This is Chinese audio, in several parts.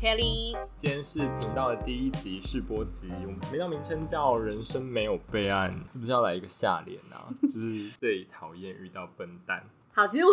Kelly。今天是频道的第一集试播集，我们频道名称叫“人生没有备案”，是不是要来一个下联啊？就是最讨厌遇到笨蛋，好，其实我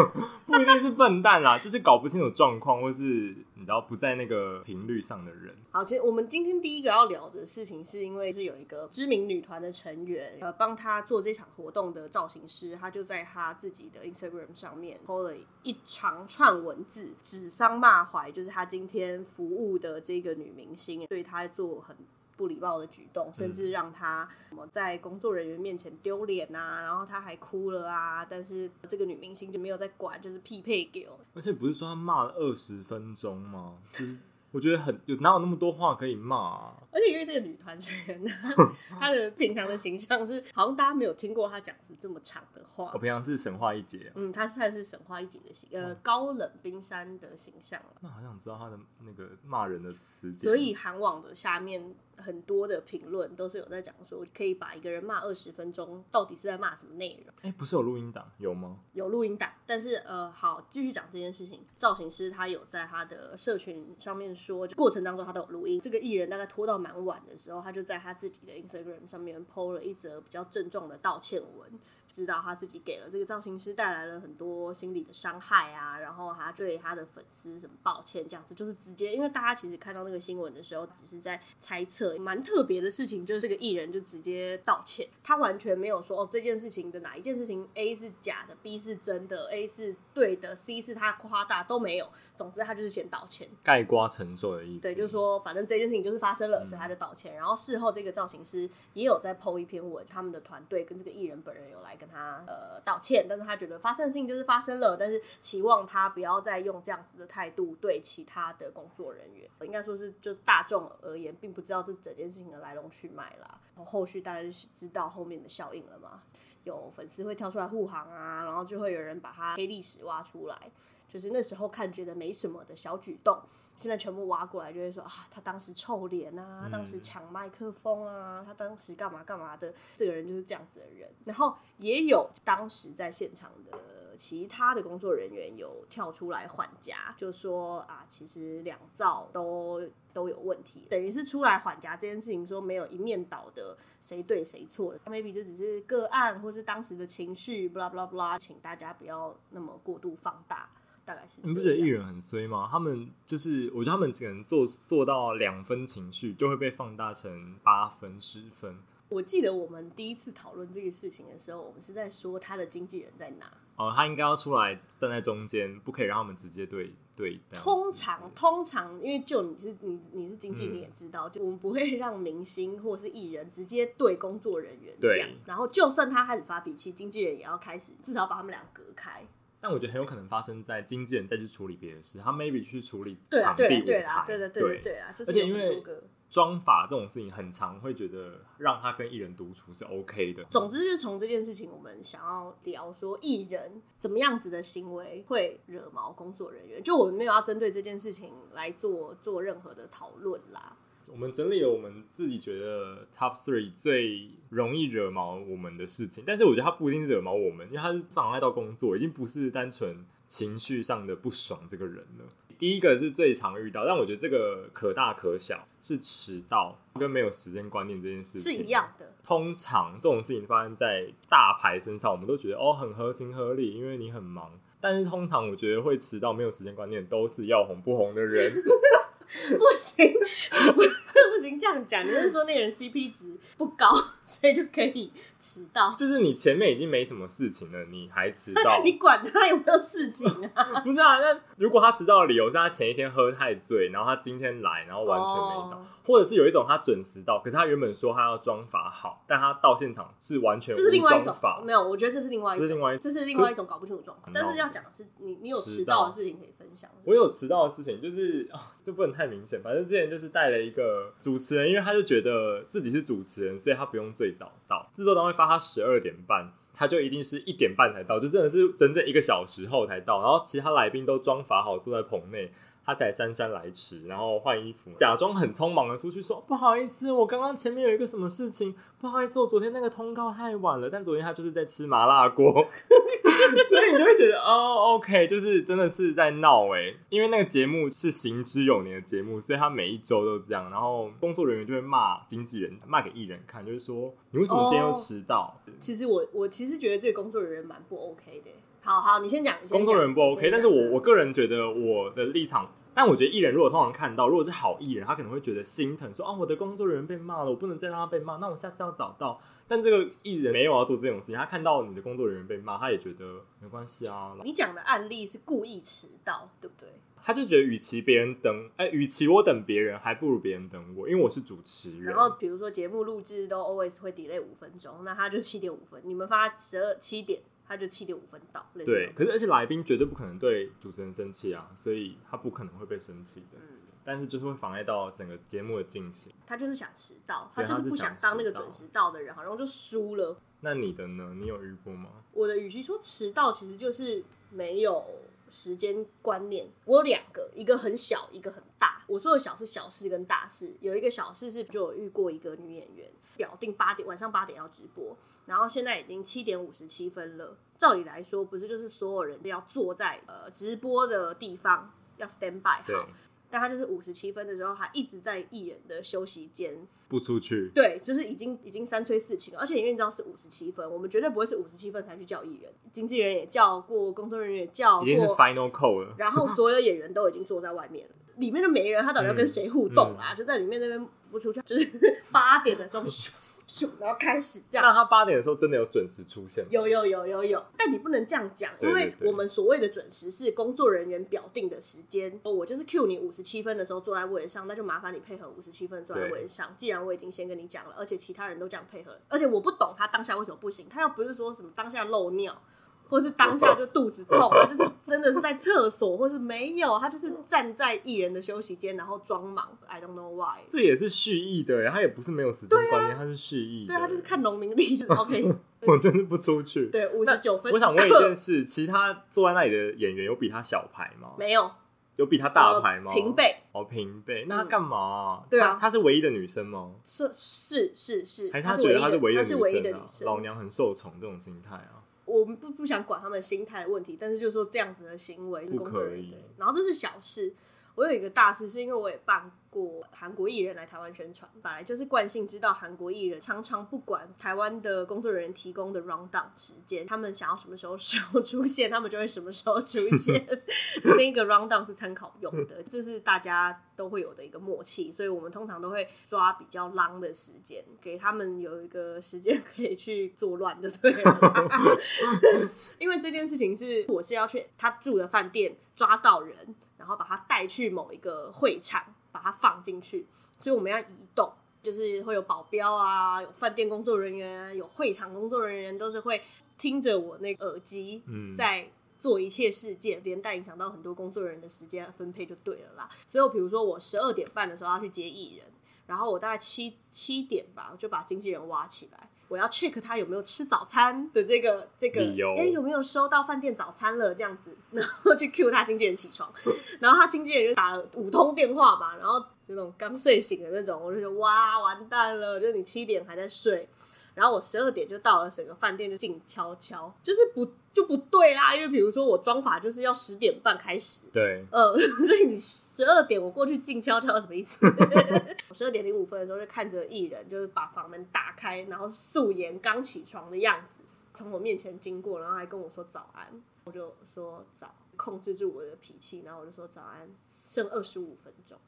不一定是笨蛋啦，就是搞不清楚状况，或是然后不在那个频率上的人。好，其实我们今天第一个要聊的事情，是因为是有一个知名女团的成员，呃，帮他做这场活动的造型师，他就在他自己的 Instagram 上面 po 了一长串文字，指桑骂槐，就是他今天服务的这个女明星对他做很。不礼貌的举动，甚至让他什么在工作人员面前丢脸啊，然后他还哭了啊。但是这个女明星就没有在管，就是匹配给我。而且不是说他骂了二十分钟吗？就是我觉得很有哪有那么多话可以骂啊？而且因为这个女团成员呢，她的平常的形象是，好像大家没有听过她讲出这么长的话我。平常是神话一姐啊，嗯，她算是神话一姐的形，呃，高冷冰山的形象了。那好想知道她的那个骂人的词典。所以韩网的下面很多的评论都是有在讲说，可以把一个人骂二十分钟，到底是在骂什么内容？哎、不是有录音档有吗？有录音档，但是呃，好，继续讲这件事情。造型师他有在他的社群上面说，就过程当中他都有录音。这个艺人大概拖到蛮晚的时候，他就在他自己的 Instagram 上面 PO 了一则比较郑重的道歉文，知道他自己给了这个造型师带来了很多心理的伤害啊，然后他对他的粉丝什么抱歉这样子，就是直接，因为大家其实看到那个新闻的时候，只是在猜测。蛮特别的事情就是这个艺人就直接道歉，他完全没有说哦这件事情的哪一件事情 A 是假的，B 是真的，A 是对的，C 是他夸大都没有。总之他就是先道歉，盖瓜承受的意思。对，就是说反正这件事情就是发生了，所以他就道歉。然后事后这个造型师也有在 PO 一篇文，他们的团队跟这个艺人本人有来跟他呃道歉，但是他觉得发生的事情就是发生了，但是期望他不要再用这样子的态度对其他的工作人员，应该说是就大众而言，并不知道这整件事情的来龙去脉啦。然后后续当然是知道后面的效应了嘛，有粉丝会跳出来护航啊，然后就会有人把他黑历史挖出来。就是那时候看觉得没什么的小举动，现在全部挖过来，就会说啊，他当时臭脸啊，他当时抢麦克风啊，他当时干嘛干嘛的，这个人就是这样子的人。然后也有当时在现场的其他的工作人员有跳出来缓颊，就说啊，其实两造都都有问题，等于是出来缓颊这件事情，说没有一面倒的谁对谁错的，maybe 这只是个案，或是当时的情绪，blah blah blah，请大家不要那么过度放大。大概是你不觉得艺人很衰吗？他们就是，我觉得他们只能做做到两分情绪，就会被放大成八分、十分。我记得我们第一次讨论这个事情的时候，我们是在说他的经纪人在哪。哦，他应该要出来站在中间，不可以让他们直接对对。通常通常，因为就你是你你是经纪，嗯你也知道，就我们不会让明星或是艺人直接对工作人员讲，然后就算他开始发脾气，经纪人也要开始至少把他们俩隔开。但我觉得很有可能发生在经纪人再去处理别的事，他 maybe 去处理对啊，场地对啊，舞对啊，台，对对，对的，对啊，就是有而且因为。妆法这种事情很常会觉得让他跟艺人独处是 OK 的。总之，就是从这件事情，我们想要聊说艺人怎么样子的行为会惹毛工作人员。就我们没有要针对这件事情来做做任何的讨论啦。我们整理了我们自己觉得 top three 最容易惹毛我们的事情，但是我觉得它不一定是惹毛我们，因为它是妨碍到工作，已经不是单纯情绪上的不爽这个人了。第一个是最常遇到，但我觉得这个可大可小，是迟到跟没有时间观念这件事情是一。样的，通常这种事情发生在大牌身上，我们都觉得哦很合情合理，因为你很忙。但是通常我觉得会迟到、没有时间观念，都是要红不红的人。不行，这样讲，你是说那人 CP 值不高，所以就可以迟到？就是你前面已经没什么事情了，你还迟 到，你管他有没有事情啊？不是啊？那如果他迟到的理由是他前一天喝太醉，然后他今天来，然后完全没到，哦或者是有一种他准时到，可是他原本说他要妆法好，但他到现场是完全这是另外一种法，没有，我觉得这是另外一种，这是另外一这是另外一种搞不清楚状况。但是要讲的是，你你有迟迟到到的事情可以分享。我有迟到的事情，就是哦、这不能太明显。反正之前就是带了一个主持人，因为他就觉得自己是主持人，所以他不用最早到。制作单位发他十二点半，他就一定是一点半才到，就真的是整整一个小时后才到。然后其他来宾都装法好，坐在棚内。他才姗姗来迟，然后换衣服，假装很匆忙的出去说：“不好意思，我刚刚前面有一个什么事情，不好意思，我昨天那个通告太晚了。”但昨天他就是在吃麻辣锅，所以你就会觉得哦，OK，就是真的是在闹哎，因为那个节目是行之有年的节目，所以他每一周都这样，然后工作人员就会骂经纪人，骂给艺人看，就是说你为什么今天又迟到？其实我我其实觉得这个工作人员蛮不 OK 的。好好，你先讲。工作人员不 OK，但是我我个人觉得我的立场。但我觉得艺人如果通常看到，如果是好艺人，他可能会觉得心疼，说：“啊，我的工作人员被骂了，我不能再让他被骂，那我下次要找到。”但这个艺人没有要做这种事情，他看到你的工作人员被骂，他也觉得没关系啊。你讲的案例是故意迟到，对不对？他就觉得，与其别人等，哎，与其我等别人，还不如别人等我，因为我是主持人。然后比如说节目录制都 always 会 delay 五分钟，那他就七点五分，你们发十二七点。他就七点五分到，对，可是而且来宾绝对不可能对主持人生气啊，所以他不可能会被生气的。嗯，但是就是会妨碍到整个节目的进行。他就是想迟到，他就是不想当那个准时到的人，好像就输了。那你的呢？你有遇过吗？我的与其说迟到，其实就是没有时间观念。我有两个，一个很小，一个很大。我说的小是小事跟大事，有一个小事是就有遇过一个女演员。表定八点晚上八点要直播，然后现在已经七点五十七分了。照理来说，不是就是所有人都要坐在呃直播的地方要 stand by 好，但他就是五十七分的时候，还一直在艺人的休息间不出去。对，就是已经已经三催四请了，而且因为你知道是五十七分，我们绝对不会是五十七分才去叫艺人，经纪人也叫过，工作人员也叫过，已经是 final call 了。然后所有演员都已经坐在外面了，里面的没人他到底要跟谁互动啊？就在里面那边。不出去，就是八点的时候咻咻，然后开始这样。那他八点的时候真的有准时出现？有有有有有，但你不能这样讲，因为我们所谓的准时是工作人员表定的时间。我就是 Q 你五十七分的时候坐在位置上，那就麻烦你配合五十七分坐在位置上。既然我已经先跟你讲了，而且其他人都这样配合，而且我不懂他当下为什么不行。他又不是说什么当下漏尿。或是当下就肚子痛，他就是真的是在厕所，或是没有，他就是站在艺人的休息间，然后装忙。I don't know why。这也是蓄意的，他也不是没有时间观念，他是蓄意。对他就是看农民历，就是 OK。我就是不出去。对，五十九分。我想问一件事：其他坐在那里的演员有比他小牌吗？没有。有比他大牌吗？平辈。哦，平辈。那他干嘛？对啊，她是唯一的女生吗？是是是是。还是他觉得他是唯一的女生？老娘很受宠这种心态啊。我们不不想管他们心态的问题，但是就是说这样子的行为不可以。然后这是小事，我有一个大事，是因为我也办。过韩国艺人来台湾宣传，本来就是惯性，知道韩国艺人常常不管台湾的工作人员提供的 round down 时间，他们想要什么时候时候出现，他们就会什么时候出现。那个 round down 是参考用的，这是大家都会有的一个默契，所以我们通常都会抓比较 long 的时间，给他们有一个时间可以去作乱，就对了。因为这件事情是我是要去他住的饭店抓到人，然后把它带去某一个会场。把它放进去，所以我们要移动，就是会有保镖啊，有饭店工作人员，有会场工作人员，都是会听着我那个耳机，在做一切事件，连带影响到很多工作人员的时间分配就对了啦。所以，我比如说我十二点半的时候要去接艺人，然后我大概七七点吧，我就把经纪人挖起来。我要 check 他有没有吃早餐的这个这个，哎，有没有收到饭店早餐了？这样子，然后去 Q 他经纪人起床，然后他经纪人就打了五通电话吧，然后就那种刚睡醒的那种，我就觉得哇，完蛋了，就是你七点还在睡。然后我十二点就到了，整个饭店就静悄悄，就是不就不对啦。因为比如说我妆法就是要十点半开始，对，呃，所以你十二点我过去静悄悄什么意思？我十二点零五分的时候就看着艺人，就是把房门打开，然后素颜刚起床的样子从我面前经过，然后还跟我说早安，我就说早，控制住我的脾气，然后我就说早安，剩二十五分钟，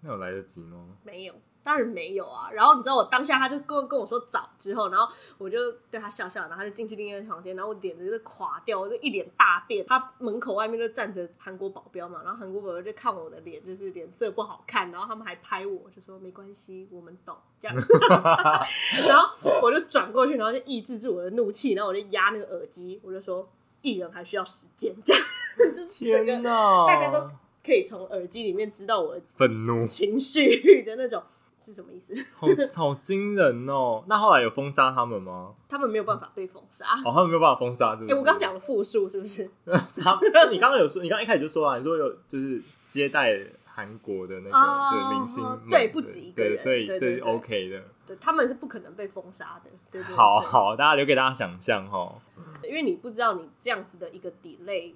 那有来得及吗？没有。当然没有啊，然后你知道我当下他就跟跟我说早之后，然后我就对他笑笑，然后他就进去另一个房间，然后我脸就是垮掉，我就一脸大变。他门口外面就站着韩国保镖嘛，然后韩国保镖就看我的脸，就是脸色不好看，然后他们还拍我，就说没关系，我们懂这样子。然后我就转过去，然后就抑制住我的怒气，然后我就压那个耳机，我就说艺人还需要时间，这样 就是整个大家都可以从耳机里面知道我的愤怒情绪的那种。是什么意思？好好惊人哦！那后来有封杀他们吗？他们没有办法被封杀。哦，他们没有办法封杀，是不是？哎，我刚讲了复数，是不是？他，你刚刚有说，你刚一开始就说了，你说有就是接待韩国的那哦个对明星们，对不止一个所以这是 OK 的。对，他们是不可能被封杀的。对对对好好，大家留给大家想象哈。因为你不知道你这样子的一个 delay，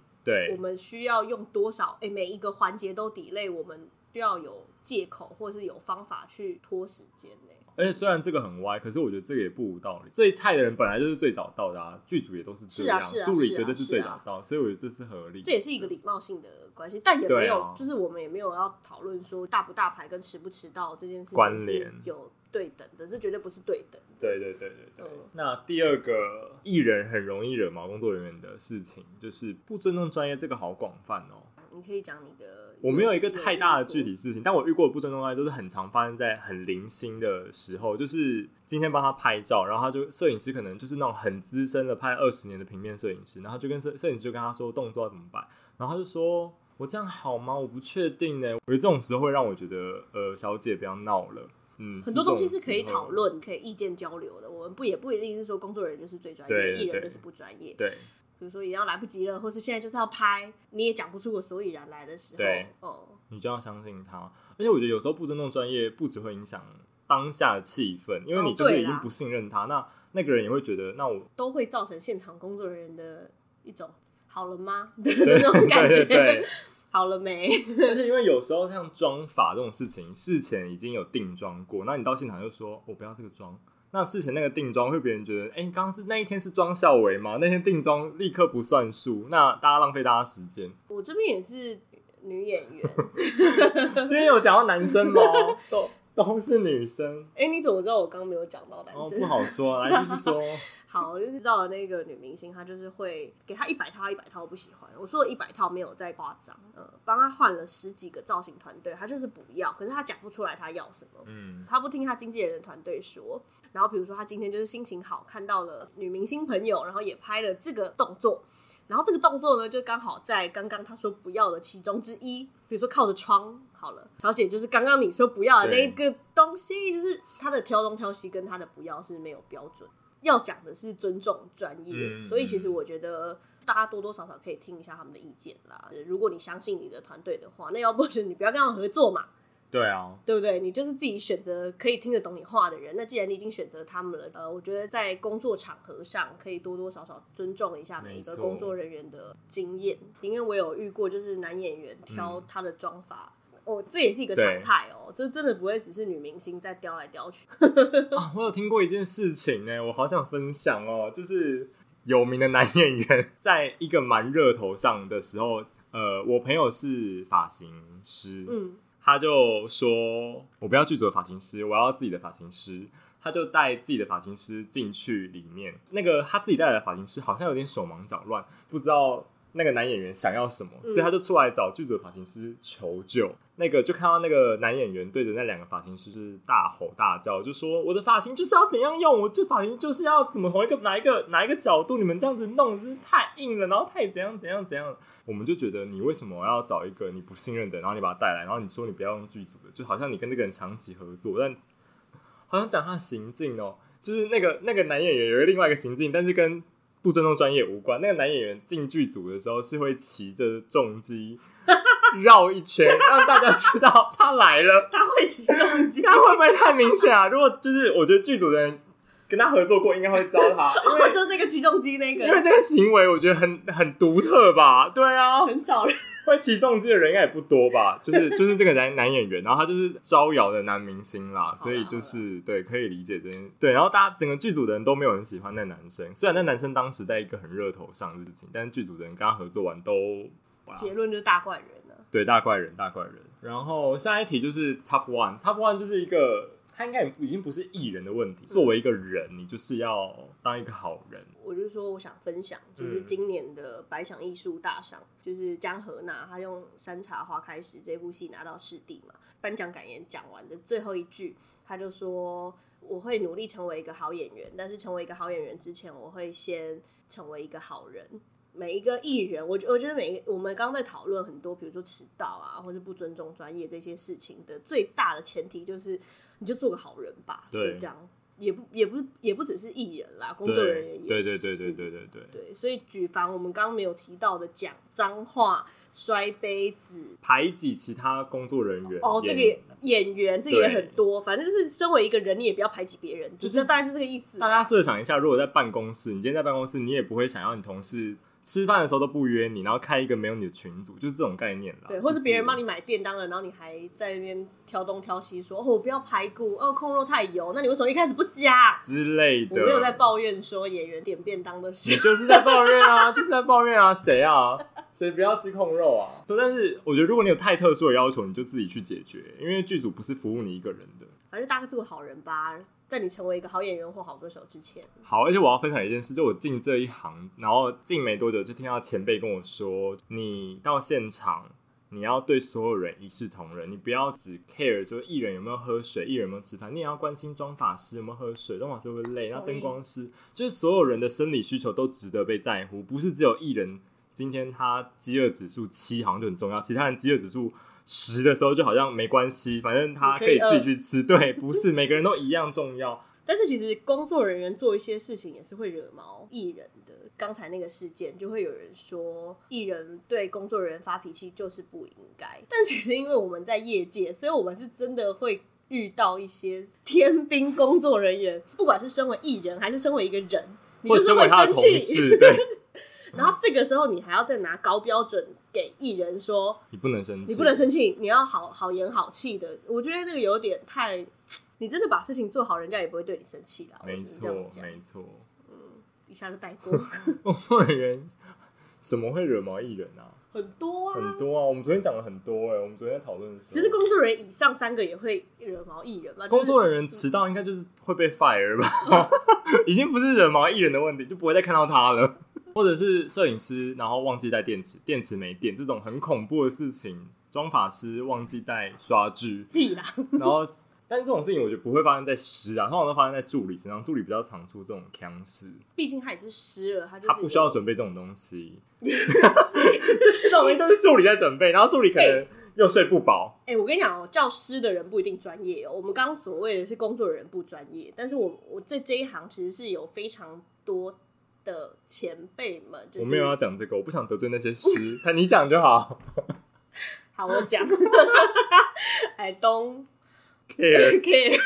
我，们需要用多少？哎、每一个环节都 delay，我们需要有借口或者是有方法去拖时间呢。而且虽然这个很歪，可是我觉得这个也不无道理。最菜的人本来就是最早到的啊，剧组也都是这样，是啊是啊助理是啊绝对是最早到，所以我觉得这是合理。这也是一个礼貌性的关系，但也没有，就是我们也没有要讨论说大不大牌跟迟不迟到这件事情是关联有对等的，这绝对不是对等的。对对对对对。嗯那第二个艺人很容易惹毛工作人员的事情，就是不尊重专业，这个好广泛哦。你可以讲你的，我没有一个太大的具体。体事情，但我遇过的不尊重专业都是很常发生在很零星的时候，就是今天帮他拍照，然后他就摄影师可能就是那种很资深的拍二十年的平面摄影师，然后就跟摄摄影师就跟他说动作要怎么办，然后他就说我这样好吗？我不确定呢。我觉得这种时候会让我觉得，呃，小姐不要闹了。嗯，很多东西是可以讨。论、可以意见交流的。我们不也不一定是说工作人员就是最专业，对对艺人就是不专业。对比如说，也要来不及了，或是现在就是要拍，你也讲不出个所以然来的时候对，哦，你就要相信他。而且我觉得有时候不尊重专业，不只会影响当下的气氛，因为哦你就是已经不信任他，那那个人也会觉得，那我都会造成现场工作人员的一种好了吗 的那种感觉。对对对。好了没？但是因为有时候像妆法这种事情，事前已经有定妆过，那你到现场就说我不要这个妆。那事前那个定妆会别人觉得，哎、你刚刚是那一天是妆效为吗？那天定妆立刻不算数，那大家浪费大家时间。我这边也是女演员，今天有讲到男生吗？都 都是女生，哎、你怎么知道我刚刚没有讲到男哦，生？不好说，来继续说。好，我就知道那个女明星，她就是会给她一百套，一百套不喜欢。我说的一百套没有在夸张，呃，帮她换了十几个造型团队，她就是不要，可是她讲不出来她要什么。嗯，她不听她经纪人的团队说，然后比如说她今天就是心情好，看到了女明星朋友，然后也拍了这个动作，然后这个动作呢就刚好在刚刚她说不要的其中之一，比如说靠着窗。好了，小姐就是刚刚你说不要的那个东西，就是他的挑东挑西跟他的不要是没有标准。要讲的是尊重专业，嗯所以其实我觉得大家多多少少可以听一下他们的意见啦。如果你相信你的团队的话，那要不就是你不要跟他们合作嘛，对啊，对不对？你就是自己选择可以听得懂你话的人。那既然你已经选择他们了，呃，我觉得在工作场合上可以多多少少尊重一下每一个工作人员的经验，因为我有遇过，就是男演员挑嗯他的妆法。哦，这也是一个常态哦，这真的不会只是女明星在叼来叼去。啊，我有听过一件事情呢，我好想分享哦，就是有名的男演员在一个蛮热头上的时候，呃，我朋友是发型师，嗯，他就说我不要剧组的发型师，我要自己的发型师。他就带自己的发型师进去里面，那个他自己带来的发型师好像有点手忙脚乱，不知道那个男演员想要什么，嗯所以他就出来找剧组的发型师求救。那个就看到那个男演员对着那两个发型师就是大吼大叫，就说我的发型就是要怎样用，我这发型就是要怎么从一个哪一个哪一个角度，你们这样子弄就是太硬了，然后太怎样怎样怎样。我们就觉得你为什么要找一个你不信任的，然后你把他带来，然后你说你不要用剧组的，就好像你跟那个人长期合作，但好像讲他的行径哦，就是那个那个男演员有另外一个行径，但是跟不尊重专业无关。那个男演员进剧组的时候是会骑着重机 绕一圈，让大家知道他来了。他会骑重机，他会不会太明显啊？如果就是我觉得剧组的人跟他合作过，应该会知道他，因为就那个起重机那个因为，这个行为我觉得很很独特吧？对啊，很少人。会起重机的人应该也不多吧？就是就是这个男男演员，然后他就是招摇的男明星啦，所以就是对可以理解这件对。然后大家整个剧组的人都没有很喜欢那男生，虽然那男生当时在一个很热头上的事情，但是剧组的人跟他合作完都哇结论就是大怪人了。对大怪人大怪人。然后下一题就是 Top One，Top One 就是一个他应该已经不是艺人的问题，作为一个人，你就是要当一个好人。我就说我想分享，就是嗯今年的白想艺术大赏，就是江河娜，她用《山茶花开时》这部戏拿到视帝嘛。颁奖感言讲完的最后一句，他就说：“我会努力成为一个好演员，但是成为一个好演员之前，我会先成为一个好人。”每一个艺人，我觉我觉得每一个我们刚刚在讨论很多，比如说迟到啊，或者不尊重专业这些事情的最大的前提就是，你就做个好人吧，就对这样。也不也不是也不只是艺人啦，工作人员也对对对是对对对对对，对，所以举凡我们刚刚没有提到的讲脏话、摔杯子，排挤其他工作人员哦，这个演员这个也很多，反正就是身为一个人，你也不要排挤别人，就就是是当然是这个意思。大家设想一下，如果在办公室，你今天在办公室，你也不会想要你同事吃饭的时候都不约你，然后开一个没有你的群组，就是这种概念啦。对，或是别人帮你买便当了，然后你还在那边挑东挑西说，哦，我不要排骨，哦，控肉太油，那你为什么一开始不加？之类的。我没有在抱怨说演员点便当的你事，就是在抱怨啊，就是在抱怨啊，谁啊？谁不要吃控肉啊？对，但是我觉得如果你有太特殊的要求，你就自己去解决，因为剧组不是服务你一个人的。反正大家做个好人吧，在你成为一个好演员或好歌手之前，好，而且我要分享一件事，就我进这一行，然后进没多久就听到前辈跟我说，你到现场。你要对所有人一视同仁，你不要只 care 说艺人有没有喝水，艺人有没有吃饭，你也要关心妆发师有没有喝水，妆发师会不会累，然后灯光师，就是所有人的生理需求都值得被在乎，不是只有艺人今天他饥饿指数七好像就很重要，其他人饥饿指数十的时候就好像没关系，反正他可以自己去吃，对，不是每个人都一样重要。但是其实工作人员做一些事情也是会惹毛艺人的。刚才那个事件，就会有人说艺人对工作人员发脾气就是不应该。但其实因为我们在业界，所以我们是真的会遇到一些 天兵工作人员，不管是身为艺人还是身为一个人，你就是会身为他的同生气。事，对 然后这个时候你还要再拿高标准给艺人说，你不能生气，你不能生气，你要好好言好气的。我觉得那个有点太，你真的把事情做好，人家也不会对你生气啦。我没错，没错。一下就带过 工作人员什么会惹毛艺人啊？很多啊。很多啊，我们昨天讲了很多哎、我们昨天在讨论的时候，其实工作人员以上三个也会惹毛艺人吧？就是工作人员迟到应该就是会被 fire 吧？已经不是惹毛艺人的问题，就不会再看到他了。或者是摄影师，然后忘记带电池，电池没电，这种很恐怖的事情。妆法师忘记带刷具，屁啦，然后，但是这种事情我觉得不会发生在师啊，通常都发生在助理身上，助理比较常出这种腔事，毕竟他也是湿了，他就是他不需要准备这种东西。就是这种东西都是助理在准备，然后助理可能又睡不饱。哎、我跟你讲哦，教师的人不一定专业哦。我们刚刚所谓的是工作人员不专业，但是我我在这一行其实是有非常多的前辈们，就是我没有要讲这个，我不想得罪那些师，他你讲就好。好，我讲，I don't care care。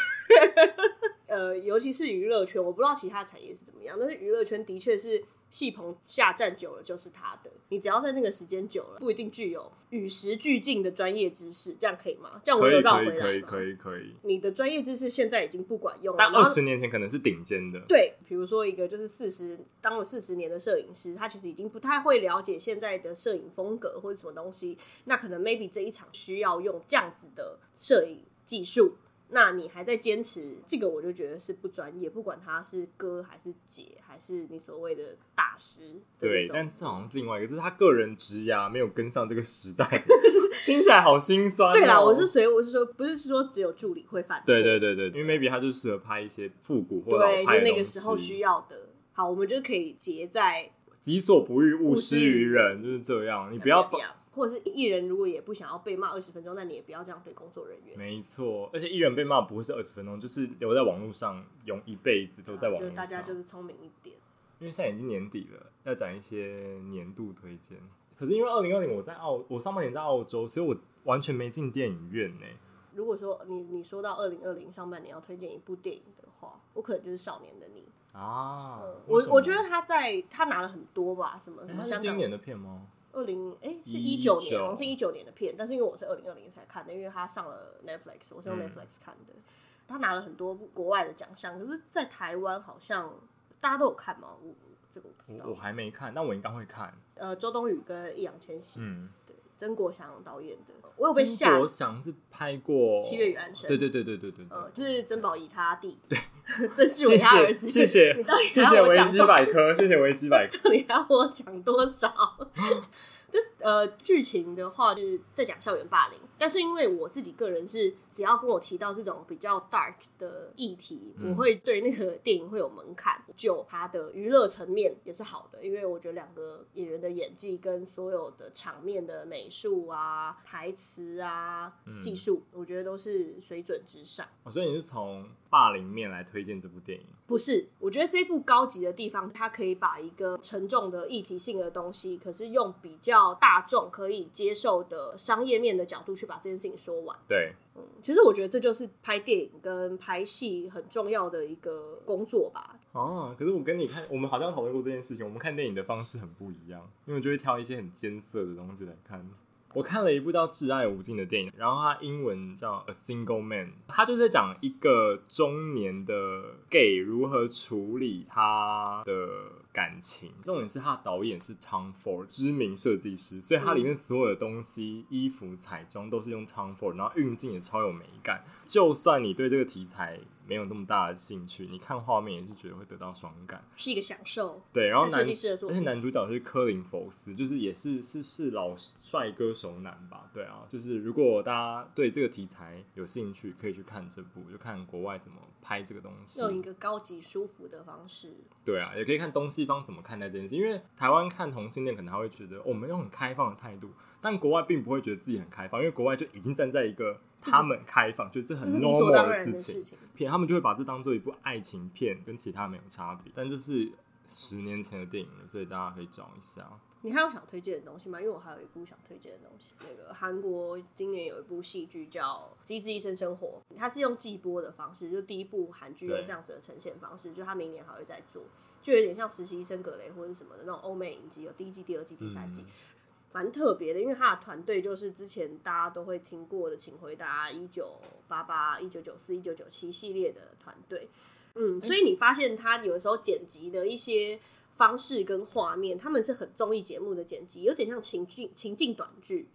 呃，尤其是娱乐圈，我不知道其他产业是怎么样，但是娱乐圈的确是戏棚下站久了就是他的。你只要在那个时间久了，不一定具有与时俱进的专业知识，这样可以吗？这样我可以可以有绕回来可以吗可以可以，你的专业知识现在已经不管用了，但二十年前可能是顶尖的。对，比如说一个就是四十当了四十年的摄影师，他其实已经不太会了解现在的摄影风格或者什么东西。那可能 maybe 这一场需要用这样子的摄影技术，那你还在坚持这个，我就觉得是不专业。不管他是哥还是姐，还是你所谓的大师的对，但这好像是另外一个，就是他个人职涯没有跟上这个时代，听起来好心酸、哦。对啦，我是所以我是说，不是说只有助理会犯错，对对对对，因为 maybe 他就适合拍一些复古或老对，就派的东那个时候需要的。好，我们就可以结在己所不欲，勿勿施于人，就是这样。你不要不要，或者是艺人如果也不想要被骂二十分钟，那你也不要这样对工作人员。没错，而且艺人被骂不会是二十分钟，就是留在网络上，用一辈子都在网就是络上。大家就是聪明一点。因为现在已经年底了，要讲一些年度推荐。可是因为二零二零我在澳，我上半年在澳洲，所以我完全没进电影院呢。如果说你你说到二零二零上半年要推荐一部电影的话，我可能就是《少年的你》。啊，我我觉得他在他拿了很多吧，什么什诶么今年的片吗？二零哎是一九年，好像是一九年的片，但是因为我是二零二零才看的，因为他上了 Netflix，我是用嗯 Netflix 看的。他拿了很多国外的奖项，可是，在台湾好像大家都有看吗？我这个我不知道我我。还没看，但我应该会看。呃，周冬雨跟易烊千玺，曾国祥导演的，我有被吓我想是拍过《七月与安生对对对对对对对。呃，就是曾宝仪他弟，对，曾志谢伟他儿子，谢谢你到底谢谢维基百科，谢谢维基百科。到底要我讲多少？这呃剧情的话就是在讲校园霸凌，但是因为我自己个人是只要跟我提到这种比较 dark 的议题，嗯我会对那个电影会有门槛。就它的娱乐层面也是好的，因为我觉得两个演员的演技跟所有的场面的美术啊、台词啊、嗯技术，我觉得都是水准之上。哦所以你是从霸凌面来推荐这部电影。不是，我觉得这部高级的地方，它可以把一个沉重的议题性的东西，可是用比较大众可以接受的商业面的角度去把这件事情说完。对，嗯，其实我觉得这就是拍电影跟拍戏很重要的一个工作吧。哦，可是我跟你看，我们好像讨论过这件事情。我们看电影的方式很不一样，因为我就会挑一些很艰涩的东西来看。我看了一部叫《挚爱无尽》的电影，然后它英文叫《A Single Man》，它就是在讲一个中年的 gay 如何处理他的感情。重点是他的导演是 Tom Ford，知名设计师，所以它里面所有的东西、衣服、彩妆都是用 Tom Ford，然后运镜也超有美感。就算你对这个题材没有那么大的兴趣，你看画面也是觉得会得到爽感。是一个享受。对，然后而且男主角是科林佛斯，就是也是是是老帅哥熟男吧？对啊，就是如果大家对这个题材有兴趣，可以去看这部，就看国外怎么拍这个东西。用一个高级舒服的方式，对啊，也可以看东西方怎么看待这件事，因为台湾看同性恋可能还会觉得、哦我们用很开放的态度，但国外并不会觉得自己很开放，因为国外就已经站在一个他们开放，就这很这是理所 normal 的事情。片，他们就会把这当做一部爱情片，跟其他没有差别。但这是十年前的电影了，所以大家可以找一下。你还有想推荐的东西吗？因为我还有一部想推荐的东西，那个韩国今年有一部戏剧叫《机智医生生活》，它是用季播的方式，就第一部韩剧用对这样子的呈现方式，就它明年还会再做，就有点像实习医生格雷或者什么的那种欧美影集，有第一季、第二季、第三季。嗯蛮特别的，因为他的团队就是之前大家都会听过的《请回答一九八八》、一九九四、一九九七系列的团队。嗯，所以你发现他有的时候剪辑的一些方式跟画面，他们是很综艺节目的剪辑，有点像情境情境短剧。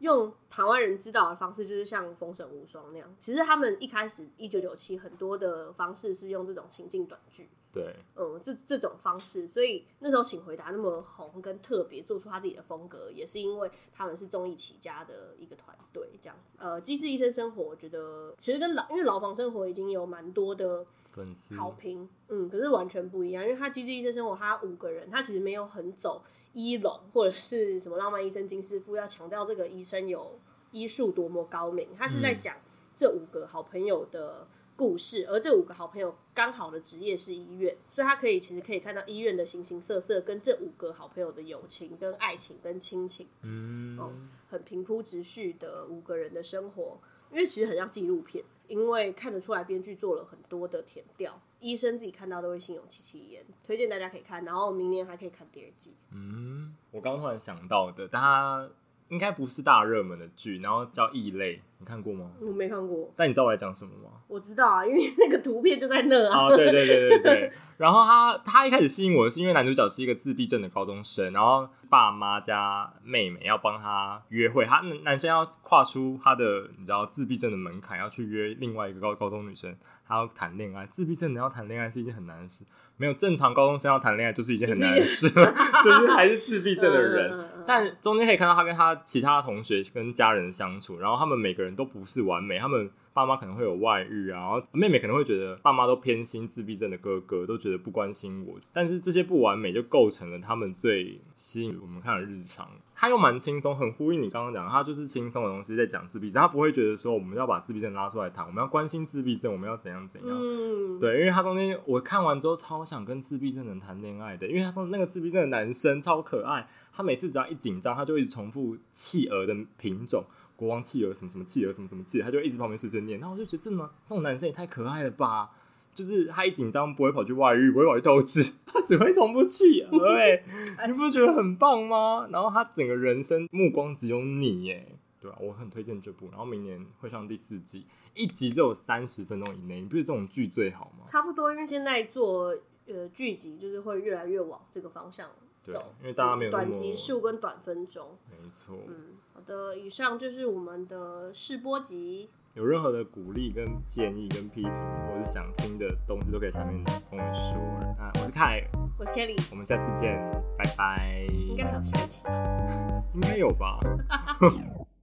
用台湾人知道的方式，就是像《封神无双》那样。其实他们一开始一九九七很多的方式是用这种情境短剧，对，嗯，这这种方式，所以那时候请回答那么红跟特别，做出他自己的风格，也是因为他们是综艺起家的一个团队这样子。呃，《机智医生生活》，我觉得其实跟老因为牢房生活已经有蛮多的粉丝好评，嗯，可是完全不一样，因为他《机智医生生活》他五个人，他其实没有很走医龙或者是什么浪漫医生金师傅要强调这个医生有医术多么高明，他是在嗯。讲这五个好朋友的故事，而这五个好朋友刚好的职业是医院，所以他可以其实可以看到医院的形形色色，跟这五个好朋友的友情、跟爱情、跟亲情，嗯，哦很平铺直叙的五个人的生活，因为其实很像纪录片，因为看得出来编剧做了很多的填调，医生自己看到都会心有戚戚焉，推荐大家可以看，然后明年还可以看第二季。嗯，我刚刚突然想到的，但它应该不是大热门的剧，然后叫《异类》，你看过吗？我没看过，但你知道我在讲什么吗？我知道啊，因为那个图片就在那啊。哦，对对对对对。然后他他一开始吸引我的是因为男主角是一个自闭症的高中生，然后爸妈加妹妹要帮他约会，他男生要跨出他的你知道自闭症的门槛，要去约另外一个高高中女生，他要谈恋爱。自闭症的要谈恋爱是一件很难的事，没有正常高中生要谈恋爱就是一件很难的事，就是还是自闭症的人。但中间可以看到他跟他其他同学跟家人相处，然后他们每个人都不是完美，他们爸妈可能会有外遇啊，然后妹妹可能会觉得爸妈都偏心自闭症的哥哥，都觉得不关心我，但是这些不完美就构成了他们最吸引我们看的日常。他又蛮轻松，很呼应你刚刚讲，他就是轻松的东西在讲自闭症，他不会觉得说我们要把自闭症拉出来谈，我们要关心自闭症，我们要怎样怎样。嗯，对，因为他中间我看完之后超想跟自闭症人谈恋爱的，因为他说那个自闭症的男生超可爱，他每次只要一紧张，他就一直重复企鹅的品种，国王企鹅什么什么企鹅什么什么企鹅，他就一直旁边碎碎念，然后我就觉得这么这种男生也太可爱了吧。就是他一紧张不会跑去外遇，不会跑去斗智，他只会重复企鹅、欸，你不觉得很棒吗？然后他整个人生目光只有你耶，对啊，我很推荐这部，然后明年会上第四季，一集只有三十分钟以内，你不觉得这种剧最好吗？差不多，因为现在做呃剧集就是会越来越往这个方向对走，因为大家没有短集数跟短分钟。没错，嗯，好的，以上就是我们的试播集。有任何的鼓励、跟建议、跟批评，或是想听的东西，都可以下面跟我们说。啊我是凯，我是 Kelly，我们下次见，拜拜拜。应该还有下一期吧。应该有吧。